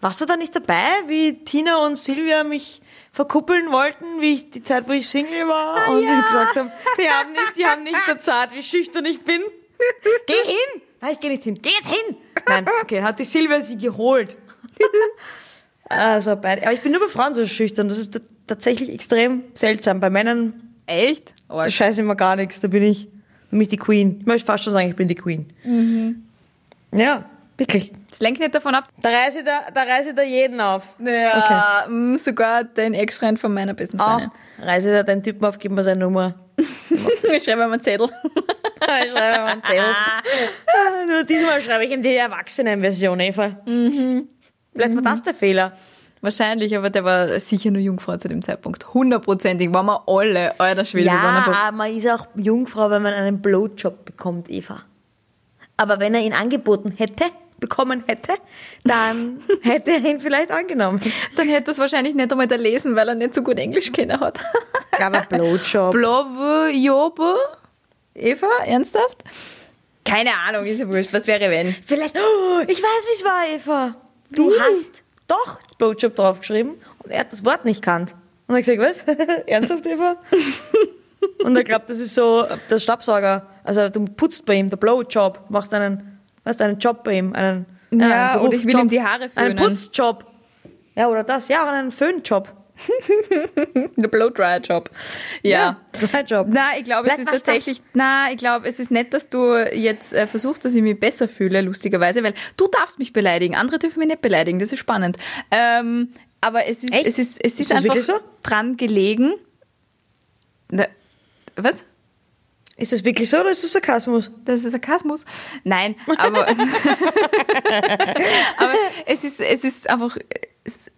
Warst du da nicht dabei, wie Tina und Silvia mich verkuppeln wollten, wie ich die Zeit, wo ich Single war und die gesagt haben, die haben nicht, die haben nicht erzahlt, wie schüchtern ich bin. Geh hin! Nein, ich geh nicht hin. Geh jetzt hin! Nein, okay, hat die Silvia sie geholt. ah, das war beide. Aber ich bin nur bei Frauen so schüchtern. Das ist tatsächlich extrem seltsam. Bei Männern, Echt? Oh, da scheiße immer gar nichts. Da bin ich mich die Queen. Ich möchte fast schon sagen, ich bin die Queen. Ja, wirklich. das lenkt nicht davon ab. Da reiße ich da, da, reiße ich da jeden auf. Ja, mm, sogar dein Ex-Freund von meiner besten Auch Freundin. reiße ich da den Typen auf, gib mir seine Nummer. Ich schreibe mal einen Zettel. Ich schreibe ihm einen Zettel. Ah, Nur diesmal schreibe ich ihm die Erwachsenenversion, Eva. Vielleicht war das der Fehler. Wahrscheinlich, aber der war sicher nur Jungfrau zu dem Zeitpunkt. Hundertprozentig waren wir alle, alter Schwede, Ja, man ist auch Jungfrau, wenn man einen Blowjob bekommt, Eva. Aber wenn er ihn angeboten hätte, bekommen hätte, dann hätte er ihn vielleicht angenommen. Dann hätte er es wahrscheinlich nicht einmal da lesen, weil er nicht so gut Englisch kennen hat. Aber Blowjob. Blove, Jobe, Eva, ernsthaft? Keine Ahnung, ist ja wurscht. Was wäre wenn? Vielleicht, oh, ich weiß, wie es war, Eva. Du Wie? hast doch Blowjob draufgeschrieben und er hat das Wort nicht kannt. Und ich gesagt, was? Ernsthaft, Eva? und er glaubt, das ist so der Staubsauger. Also du putzt bei ihm, der Blowjob, machst einen, weißt, einen Job bei ihm, einen, Ja, einen oder ich will ihm die Haare Einen föhnen. Putzjob. Ja, oder das, ja, oder einen Föhnjob. Der Blowdryer-Job. Ja. Job. Na, ich glaube, es ist tatsächlich, na, ich glaube, es ist nett, dass du jetzt äh, versuchst, dass ich mich besser fühle, lustigerweise, weil du darfst mich beleidigen, andere dürfen mich nicht beleidigen, das ist spannend. Ähm, aber es ist, Echt? es ist, es ist, Ist einfach so? dran gelegen. Na, was? Ist das wirklich so oder ist das Sarkasmus? Das ist Sarkasmus? Nein, aber, aber es ist, es ist einfach, es,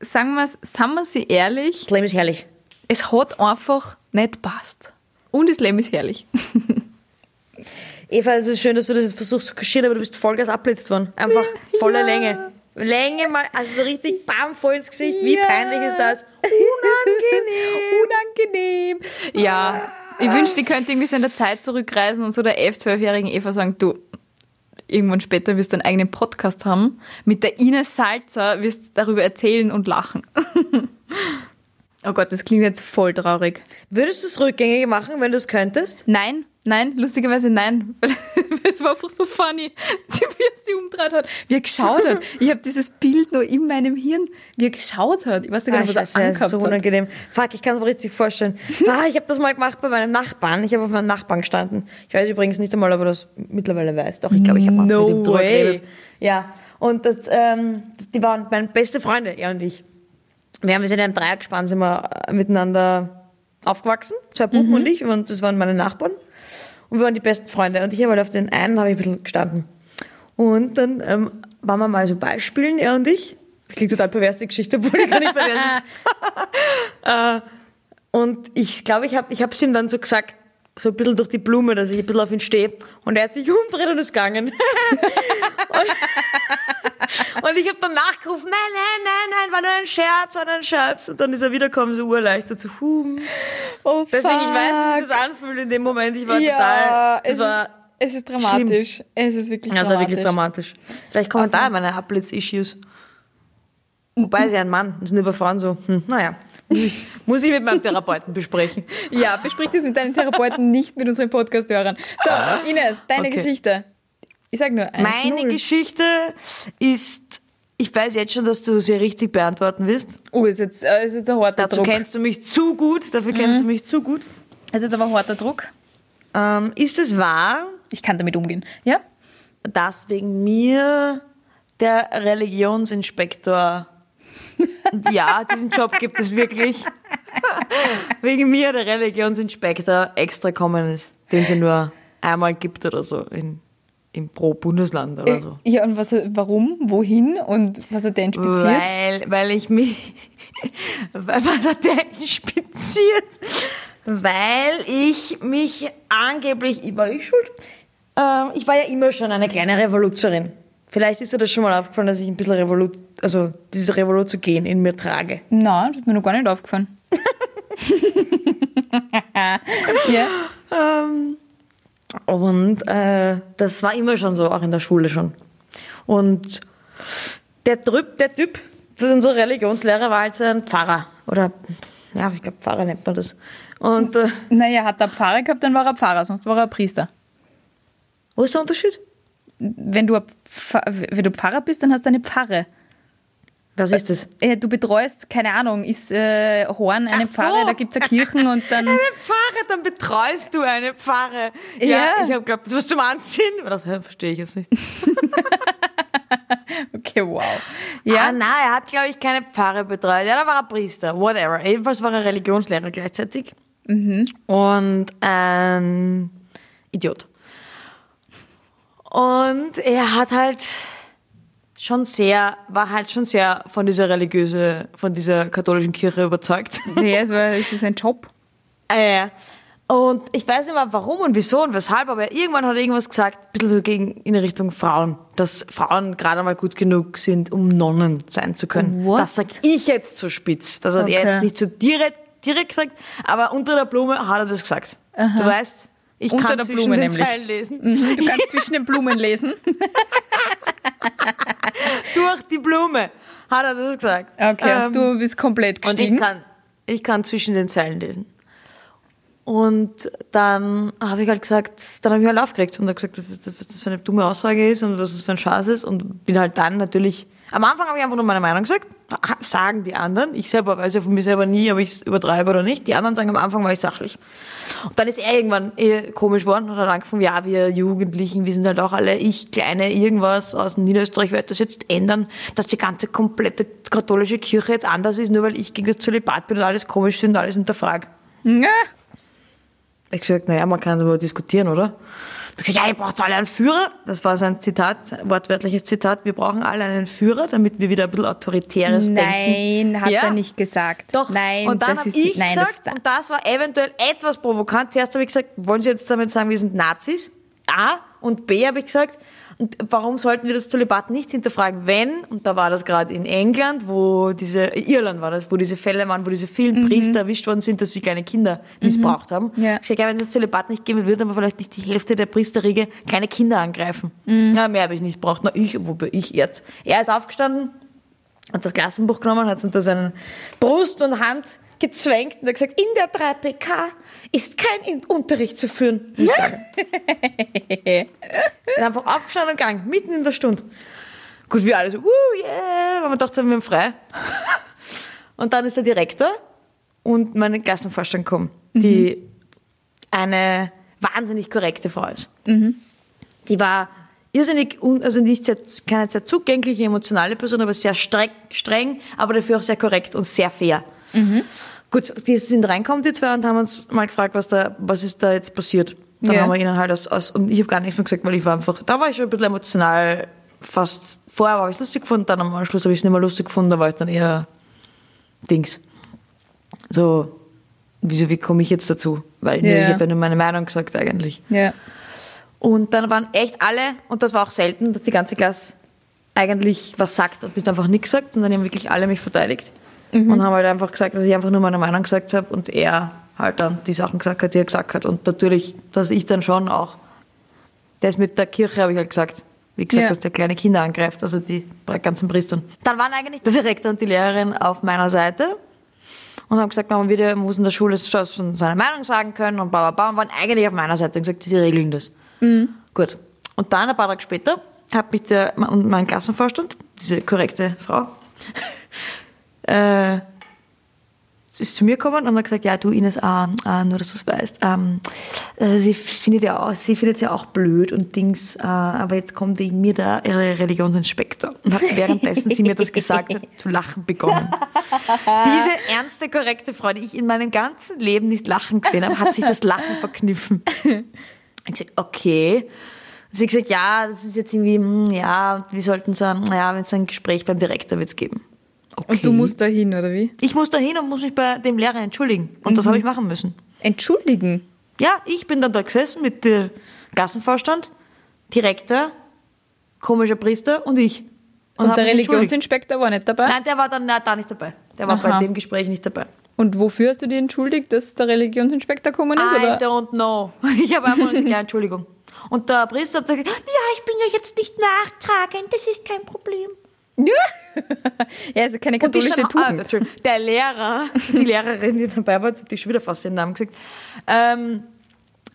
sagen wir es, sagen wir sie ehrlich, Das Leben ist herrlich. es hat einfach nicht passt. Und das Leben ist herrlich. Eva, es ist schön, dass du das jetzt versuchst zu kaschieren, aber du bist Vollgas abblitzt worden. Einfach volle Ja. Länge. Länge mal, also so richtig bam voll ins Gesicht. Wie Ja. peinlich ist das? Unangenehm. Unangenehm. Ja, ich wünschte, ich könnte irgendwie so in der Zeit zurückreisen und so der 11-, 12-jährigen Eva sagen, du, irgendwann später wirst du einen eigenen Podcast haben. Mit der Ines Salzer wirst du darüber erzählen und lachen. oh Gott, das klingt jetzt voll traurig. Würdest du es rückgängig machen, wenn du es könntest? Nein, nein, lustigerweise nein. Es war einfach so funny, wie er sie umdreht hat, wie er geschaut hat. Ich habe dieses Bild noch in meinem Hirn, wie er geschaut hat. Ich weiß sogar Ah, noch, was scheiße, er das ist angehabt so hat. unangenehm. Fuck, ich kann es mir richtig vorstellen. Ah, ich habe das mal gemacht bei meinem Nachbarn. Ich habe auf meinem Nachbarn gestanden. Ich weiß übrigens nicht einmal, ob er das mittlerweile weiß. Doch, ich glaube, ich habe mal No mit ihm drüber way. geredet. Ja, und das, ähm, die waren meine beste Freunde, er und ich. Wir haben sind in einem Dreiergespann sind wir äh, miteinander aufgewachsen, zwei Buben und ich, und das waren meine Nachbarn. Und wir waren die besten Freunde. Und ich habe halt auf den einen habe ich ein bisschen gestanden. Und dann ähm, waren wir mal so Beispielen, er und ich. Das klingt total pervers, die Geschichte, obwohl die gar nicht pervers ist. äh, und ich glaube, ich habe ich es ihm dann so gesagt, so ein bisschen durch die Blume, dass ich ein bisschen auf ihn stehe. Und er hat sich umgedreht und ist gegangen. und, und ich habe dann nachgerufen, nein, nein, nein, nein, war nur ein Scherz, war nur ein Scherz. Und dann ist er wiedergekommen, so urleichtert, so, hum. Oh, Deswegen, ich weiß, wie fuck. sich das anfühlt in dem Moment. Ich war Ja, total, es war, ist, es ist dramatisch. Es ist wirklich dramatisch. war wirklich dramatisch. Vielleicht kommen da meine Abblitz-Issues. Wobei sie ein Mann, das sind über Frauen so, hm, naja, muss ich, mit meinem Therapeuten besprechen. Ja, besprich das mit deinen Therapeuten, nicht mit unseren Podcast-Hörern. So, Ines, deine Okay. Geschichte. Ich sag nur eins, Meine. Geschichte ist, ich weiß jetzt schon, dass du sie richtig beantworten wirst. Oh, ist jetzt, äh, ist jetzt ein harter Dazu Druck. kennst du mich zu gut, dafür kennst du mich zu gut. Ist jetzt aber ein harter Druck. Ähm, ist es wahr, Ich kann damit umgehen. Ja? dass wegen mir der Religionsinspektor, ja, diesen Job gibt es wirklich, wegen mir der Religionsinspektor extra kommen ist, den es ja nur einmal gibt oder so in, in pro Bundesland oder so. Ja, und was, warum, wohin und was hat der inspiziert? Weil, weil ich mich, weil, was hat der inspiziert? Weil ich mich angeblich, war ich schuld? Ähm, ich war ja immer schon eine kleine Revoluzerin. Vielleicht ist dir das schon mal aufgefallen, dass ich ein bisschen Revolut, also diese Revolut zu gehen in mir trage. Nein, das ist mir noch gar nicht aufgefallen. ja. Ähm, und äh, das war immer schon so, auch in der Schule schon. Und der Typ, der Typ, unser Religionslehrer, war halt so ein Pfarrer. Oder, ja, ich glaube, Pfarrer nennt man das. Und äh, Naja, hat er Pfarrer gehabt, dann war er Pfarrer, sonst war er Priester. wo ist der Unterschied? Wenn du, wenn du Pfarrer bist, dann hast du eine Pfarre. Was ist das? Äh, Du betreust, keine Ahnung, ist äh, Horn eine Ach so. Pfarre, da gibt es ja Kirchen und dann. Eine Pfarre, dann betreust du eine Pfarre. Ja, Ja. ich habe geglaubt, das was zum Anziehen. Ich dachte, hä, verstehe ich jetzt nicht. Okay, wow. Ja, ah, nein, er hat, glaube ich, keine Pfarre betreut. Ja, da war er Priester, whatever. Jedenfalls war er Religionslehrer gleichzeitig. Und ein Idiot. Und er hat halt schon sehr, war halt schon sehr von dieser religiöse, von dieser katholischen Kirche überzeugt. ja es, war, es ist ein Job. Äh, und ich weiß nicht mehr warum und wieso und weshalb, aber irgendwann hat er irgendwas gesagt, ein bisschen so gegen, in Richtung Frauen, dass Frauen gerade mal gut genug sind, um Nonnen sein zu können. What? Das sag ich jetzt so spitz. Das hat er Okay. jetzt nicht so direkt, direkt gesagt, aber unter der Blume hat er das gesagt. Du weißt, ich Unter kann der zwischen Blume den nämlich. Zeilen lesen. Mhm, Du kannst zwischen den Blumen lesen. Durch die Blume hat er das gesagt. Okay, Ähm, du bist komplett Und gestiegen. ich kann, ich kann zwischen den Zeilen lesen. Und dann habe ich halt gesagt, dann habe ich halt aufgeregt und habe gesagt, was was das für eine dumme Aussage ist und was das für ein Schatz ist und bin halt dann natürlich, am Anfang habe ich einfach nur meine Meinung gesagt, sagen die anderen, ich selber weiß ja von mir selber nie, ob ich es übertreibe oder nicht, die anderen sagen am Anfang war ich sachlich. Und dann ist er irgendwann eh komisch geworden und hat angefangen, ja, wir Jugendlichen, wir sind halt auch alle, ich kleine irgendwas aus Niederösterreich werde das jetzt ändern, dass die ganze komplette katholische Kirche jetzt anders ist, nur weil ich gegen das Zölibat bin und alles komisch sind und alles hinterfrage. Ja. Ich gesagt, naja, man kann darüber diskutieren, oder? Ja, ihr braucht alle einen Führer. Das war sein Zitat, wortwörtliches Zitat. Wir brauchen alle einen Führer, damit wir wieder ein bisschen autoritäres Denken. Nein, hat Ja. er nicht gesagt. Doch. Nein, und dann habe ich nein, gesagt, das, und das war eventuell etwas provokant. Zuerst habe ich gesagt, wollen Sie jetzt damit sagen, wir sind Nazis? A. Und B habe ich gesagt, und warum sollten wir das Zölibat nicht hinterfragen, wenn, und da war das gerade in England, wo diese, Irland war das, wo diese Fälle waren, wo diese vielen Priester erwischt worden sind, dass sie kleine Kinder missbraucht haben. Ja. Ich sage, ja, wenn es das Zölibat nicht geben würde, aber vielleicht nicht die Hälfte der Priesterriege kleine Kinder angreifen. Na, mehr habe ich nicht braucht. Na, ich, wobei ich jetzt. Er ist aufgestanden, hat das Klassenbuch genommen, hat es unter seinen Brust und Hand gezwängt und hat gesagt, in der 3PK ist kein In- Unterricht zu führen. Und ist gegangen. Ist einfach aufgestanden und gegangen, mitten in der Stunde. Gut, wir alle so, uh, yeah, weil wir dachten, wir haben frei. Und dann ist der Direktor und meine Klassenvorstand gekommen, die eine wahnsinnig korrekte Frau ist. Die war irrsinnig, also nicht sehr, keine sehr zugängliche, emotionale Person, aber sehr streng, streng, aber dafür auch sehr korrekt und sehr fair. Gut, die sind reinkommen, die zwei, und haben uns mal gefragt, was da, was ist da jetzt passiert. Dann Ja. haben wir ihnen halt aus, aus und ich habe gar nichts mehr gesagt, weil ich war einfach, da war ich schon ein bisschen emotional, fast, vorher habe ich lustig gefunden, dann am Schluss habe ich es nicht mehr lustig gefunden, da war ich dann eher Dings. So, wieso, wie komme ich jetzt dazu? Weil Ja. ich habe ja nur meine Meinung gesagt eigentlich. Ja. Und dann waren echt alle, und das war auch selten, dass die ganze Klasse eigentlich was sagt und nicht einfach nichts sagt, und dann haben wirklich alle mich verteidigt. Und haben halt einfach gesagt, dass ich einfach nur meine Meinung gesagt habe und er halt dann die Sachen gesagt hat, die er gesagt hat. Und natürlich, dass ich dann schon auch, das mit der Kirche habe ich halt gesagt, wie gesagt, Ja. dass der kleine Kinder angreift, also die ganzen Priestern. Dann waren eigentlich der Direktor und die Lehrerin auf meiner Seite und haben gesagt, man, wieder, muss in der Schule schon seine Meinung sagen können und bla bla bla und waren eigentlich auf meiner Seite und gesagt, sie regeln das. Gut. Und dann, ein paar Tage später, hat mich der, und mein Klassenvorstand, diese korrekte Frau, äh, sie ist zu mir gekommen und hat gesagt, ja, du Ines, ah, ah, nur dass du es weißt, ähm, äh, sie findet ja auch, sie findet ja auch blöd und Dings, äh, aber jetzt kommt wegen mir der ihre Religionsinspektor und hat währenddessen sie mir das gesagt hat, zu lachen begonnen. Diese ernste, korrekte Frau, die ich in meinem ganzen Leben nicht lachen gesehen habe, hat sich das Lachen verkniffen. Ich gesagt, okay. Sie hat gesagt, ja, das ist jetzt irgendwie, hm, ja, und wir sollten so ein, ja, wenn es ein Gespräch beim Direktor wird's geben. Okay. Und du musst da hin, oder wie? Ich muss da hin und muss mich bei dem Lehrer entschuldigen. Und das habe ich machen müssen. Entschuldigen. Ja, ich bin dann da gesessen mit dem Gassenvorstand, Direktor, komischer Priester und ich. Und, hab der. Religionseinspektor war nicht dabei? Nein, der war dann na, da nicht dabei. Der war Aha. bei dem Gespräch nicht dabei. Und wofür hast du dich entschuldigt, dass der Religionsinspektor gekommen ist? I Oder? don't know. Ich habe einfach nur gesagt, Entschuldigung. Und der Priester hat gesagt, ja, ich bin ja jetzt nicht nachtragend, das ist kein Problem. ja, also keine Und katholische stand, ah, Tugend. Entschuldigung, der Lehrer, die Lehrerin, die dabei war, hat die schon wieder fast den Namen gesagt. Ähm,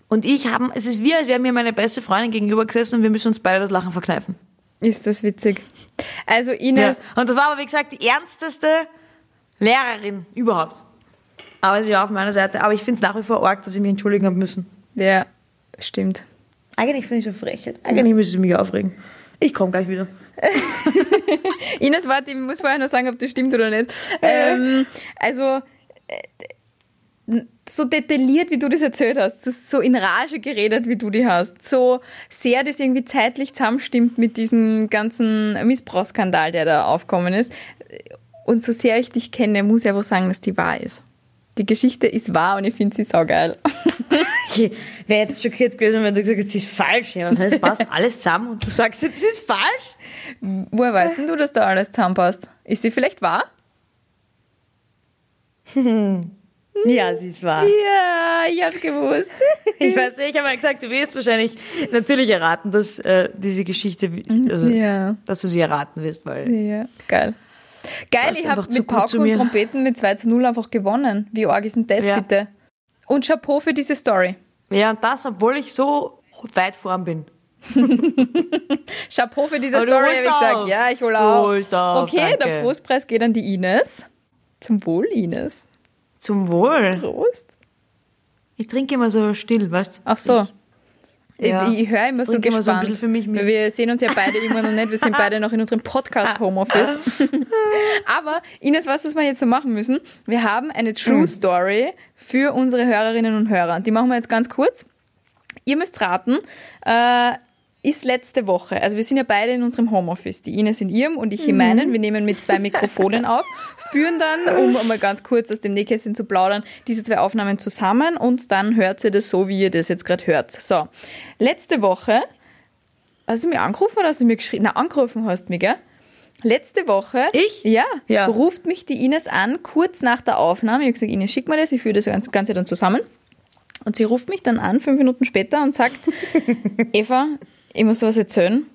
und ich haben, es ist wie, als wäre mir meine beste Freundin gegenüber gesessen und wir müssen uns beide das Lachen verkneifen. Ist das witzig. Also Ja. Ines, Und das war aber, wie gesagt, die ernsteste Lehrerin überhaupt. Aber sie war auf meiner Seite. Aber ich finde es nach wie vor arg, dass ich mich entschuldigen habe müssen. ja, stimmt. Eigentlich finde ich es eine Frechheit. Eigentlich müsste sie mich aufregen. Ich komme gleich wieder. Ines, warte, ich muss vorher noch sagen, ob das stimmt oder nicht. Ähm, also, äh, so detailliert, wie du das erzählt hast, so- in Rage geredet, wie du die hast, so sehr das irgendwie zeitlich zusammenstimmt mit diesem ganzen Missbrauchsskandal, der da aufkommen ist. Und so sehr ich dich kenne, muss ich einfach sagen, dass die wahr ist. Die Geschichte ist wahr und ich finde sie saugeil. Ich wäre jetzt schockiert gewesen, wenn du gesagt hättest, sie ist falsch. Ja, das passt alles zusammen und du sagst jetzt, sie ist falsch. Woher weißt denn du, dass da alles zusammenpasst? Ist sie vielleicht wahr? Ja, sie ist wahr. Ja, ich hab's gewusst. Ich weiß nicht, ich habe ja gesagt, du wirst wahrscheinlich natürlich erraten, dass äh, diese Geschichte, wie- also, Ja. dass du sie erraten wirst, weil Ja, geil. Geil, ich habe mit Pauken und. Trompeten mit 2 zu 0 einfach gewonnen. Wie arg ist denn das Ja. bitte? Und Chapeau für diese Story. ja, und das, obwohl ich so weit vorn bin. Chapeau für diese du Story, habe ich gesagt. auf. Ja, ich hole Du auf. okay, der danke. Prostpreis geht an die Ines. Zum Wohl, Ines. Zum Wohl. Prost. Ich trinke immer so still, weißt du? Ach so. Ja. Ich, ich höre immer so Trinke immer gespannt. so ein bisschen für mich mit. Wir sehen uns ja beide immer noch nicht. Wir sind beide noch in unserem Podcast Homeoffice. Aber Ines, was das wir jetzt so machen müssen? Wir haben eine True Story für unsere Hörerinnen und Hörer. Die machen wir jetzt ganz kurz. Ihr müsst raten, äh, ist letzte Woche, also wir sind ja beide in unserem Homeoffice, die Ines in ihrem und ich in meinen, wir nehmen mit zwei Mikrofonen auf, führen dann, um mal ganz kurz aus dem Nähkästchen zu plaudern, diese zwei Aufnahmen zusammen und dann hört ihr das so, wie ihr das jetzt gerade hört. So, letzte Woche, hast du mich angerufen oder hast du mir geschrieben? Na, angerufen hast du mich, gell? Letzte Woche. Ich? Ja, Ja. ruft mich die Ines an, kurz nach der Aufnahme. Ich habe gesagt, Ines, schick mir das, ich führe das Ganze- Ganze dann zusammen. Und sie ruft mich dann an, fünf Minuten später, und sagt, Eva, ich muss was erzählen.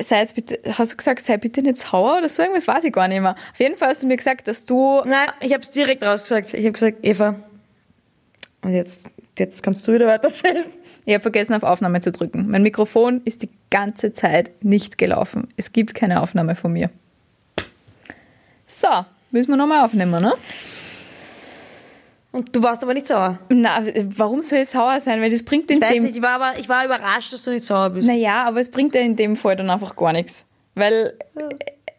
Sei jetzt bitte, hast du gesagt, sei bitte nicht sauer oder so irgendwas, weiß ich gar nicht mehr. Auf jeden Fall hast du mir gesagt, dass du, Nein, ich habe es direkt rausgesagt. Ich habe gesagt, Eva, und jetzt, jetzt kannst du wieder weiter erzählen. ich habe vergessen, auf Aufnahme zu drücken. Mein Mikrofon ist die ganze Zeit nicht gelaufen. Es gibt keine Aufnahme von mir. So, müssen wir nochmal aufnehmen, ne? Und du warst aber nicht sauer. Na, warum soll ich sauer sein? Weil das bringt in Ich weiß dem nicht, ich war, aber, ich war überrascht, dass du nicht sauer bist. Naja, aber es bringt ja in dem Fall dann einfach gar nichts. Weil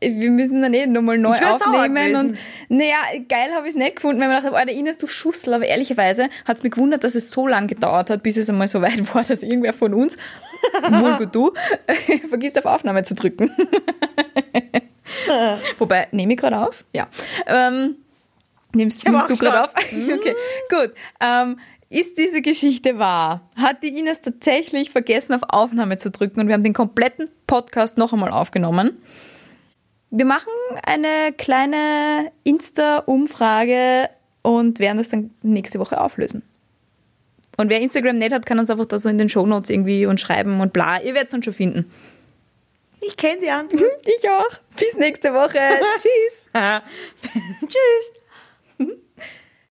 äh, wir müssen dann eh nochmal neu aufnehmen. Und naja, geil habe ich es nicht gefunden, weil mir gedacht Alter, Ines, du Schussel. Aber ehrlicherweise hat es mich gewundert, dass es so lange gedauert hat, bis es einmal so weit war, dass irgendwer von uns, wohl gut du, vergisst auf Aufnahme zu drücken. Wobei, nehme ich gerade auf? Ja. Ähm, Nimmst, nimmst du gerade auf? okay, gut. Ähm, ist diese Geschichte wahr? Hat die Ines tatsächlich vergessen, auf Aufnahme zu drücken und wir haben den kompletten Podcast noch einmal aufgenommen? Wir machen eine kleine Insta-Umfrage und werden das dann nächste Woche auflösen. Und wer Instagram nicht hat, kann uns einfach da so in den Shownotes irgendwie und schreiben und bla. Ihr werdet es uns schon finden. Ich kenne die Antwort. Ich auch. Bis nächste Woche. Tschüss. Tschüss.